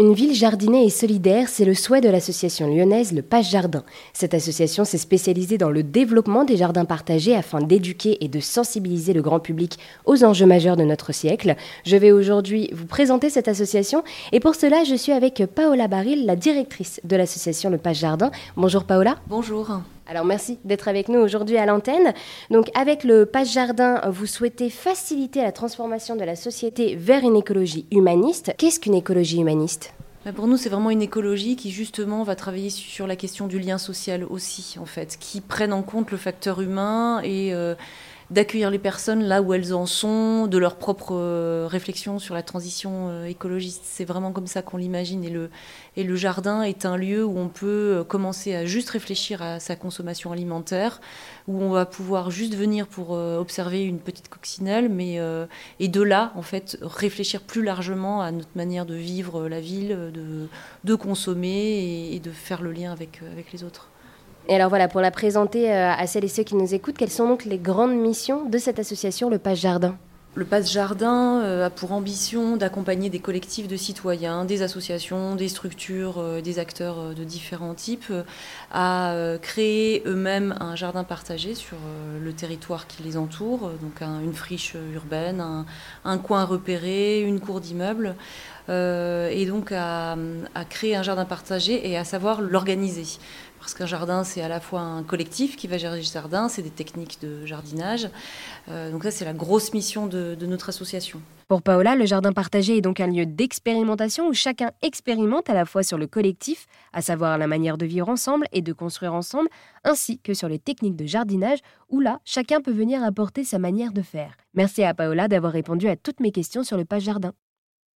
Une ville jardinée et solidaire, c'est le souhait de l'association lyonnaise Le Page Jardin. Cette association s'est spécialisée dans le développement des jardins partagés afin d'éduquer et de sensibiliser le grand public aux enjeux majeurs de notre siècle. Je vais aujourd'hui vous présenter cette association et pour cela, je suis avec Paola Baril, la directrice de l'association Le Page Jardin. Bonjour Paola. Bonjour. Alors merci d'être avec nous aujourd'hui à l'antenne. Donc avec le Page Jardin, vous souhaitez faciliter la transformation de la société vers une écologie humaniste. Qu'est-ce qu'une écologie humaniste? Bah, pour nous, c'est vraiment une écologie qui justement va travailler sur la question du lien social aussi, en fait, qui prenne en compte le facteur humain et euh, d'accueillir les personnes là où elles en sont, de leur propre euh, réflexion sur la transition euh, écologiste. C'est vraiment comme ça qu'on l'imagine. Et le, et le jardin est un lieu où on peut euh, commencer à juste réfléchir à sa consommation alimentaire, où on va pouvoir juste venir pour observer une petite coccinelle, mais et de là, en fait, réfléchir plus largement à notre manière de vivre la ville, de, de consommer et, et de faire le lien avec, avec les autres. Et alors voilà, pour la présenter euh, à celles et ceux qui nous écoutent, quelles sont donc les grandes missions de cette association, le Passe Jardin le Passe Jardin euh, a pour ambition d'accompagner des collectifs de citoyens, des associations, des structures, euh, des acteurs de différents types à créer eux-mêmes un jardin partagé sur le territoire qui les entoure, donc une friche urbaine, un, coin repéré, une cour d'immeuble, et donc à, à créer un jardin partagé et à savoir l'organiser. Parce qu'un jardin, c'est à la fois un collectif qui va gérer le jardin, c'est des techniques de jardinage. Euh, donc ça, c'est la grosse mission de, notre association. Pour Paola, le jardin partagé est donc un lieu d'expérimentation où chacun expérimente à la fois sur le collectif, à savoir la manière de vivre ensemble et de construire ensemble, ainsi que sur les techniques de jardinage où là, chacun peut venir apporter sa manière de faire. Merci à Paola d'avoir répondu à toutes mes questions sur le page jardin.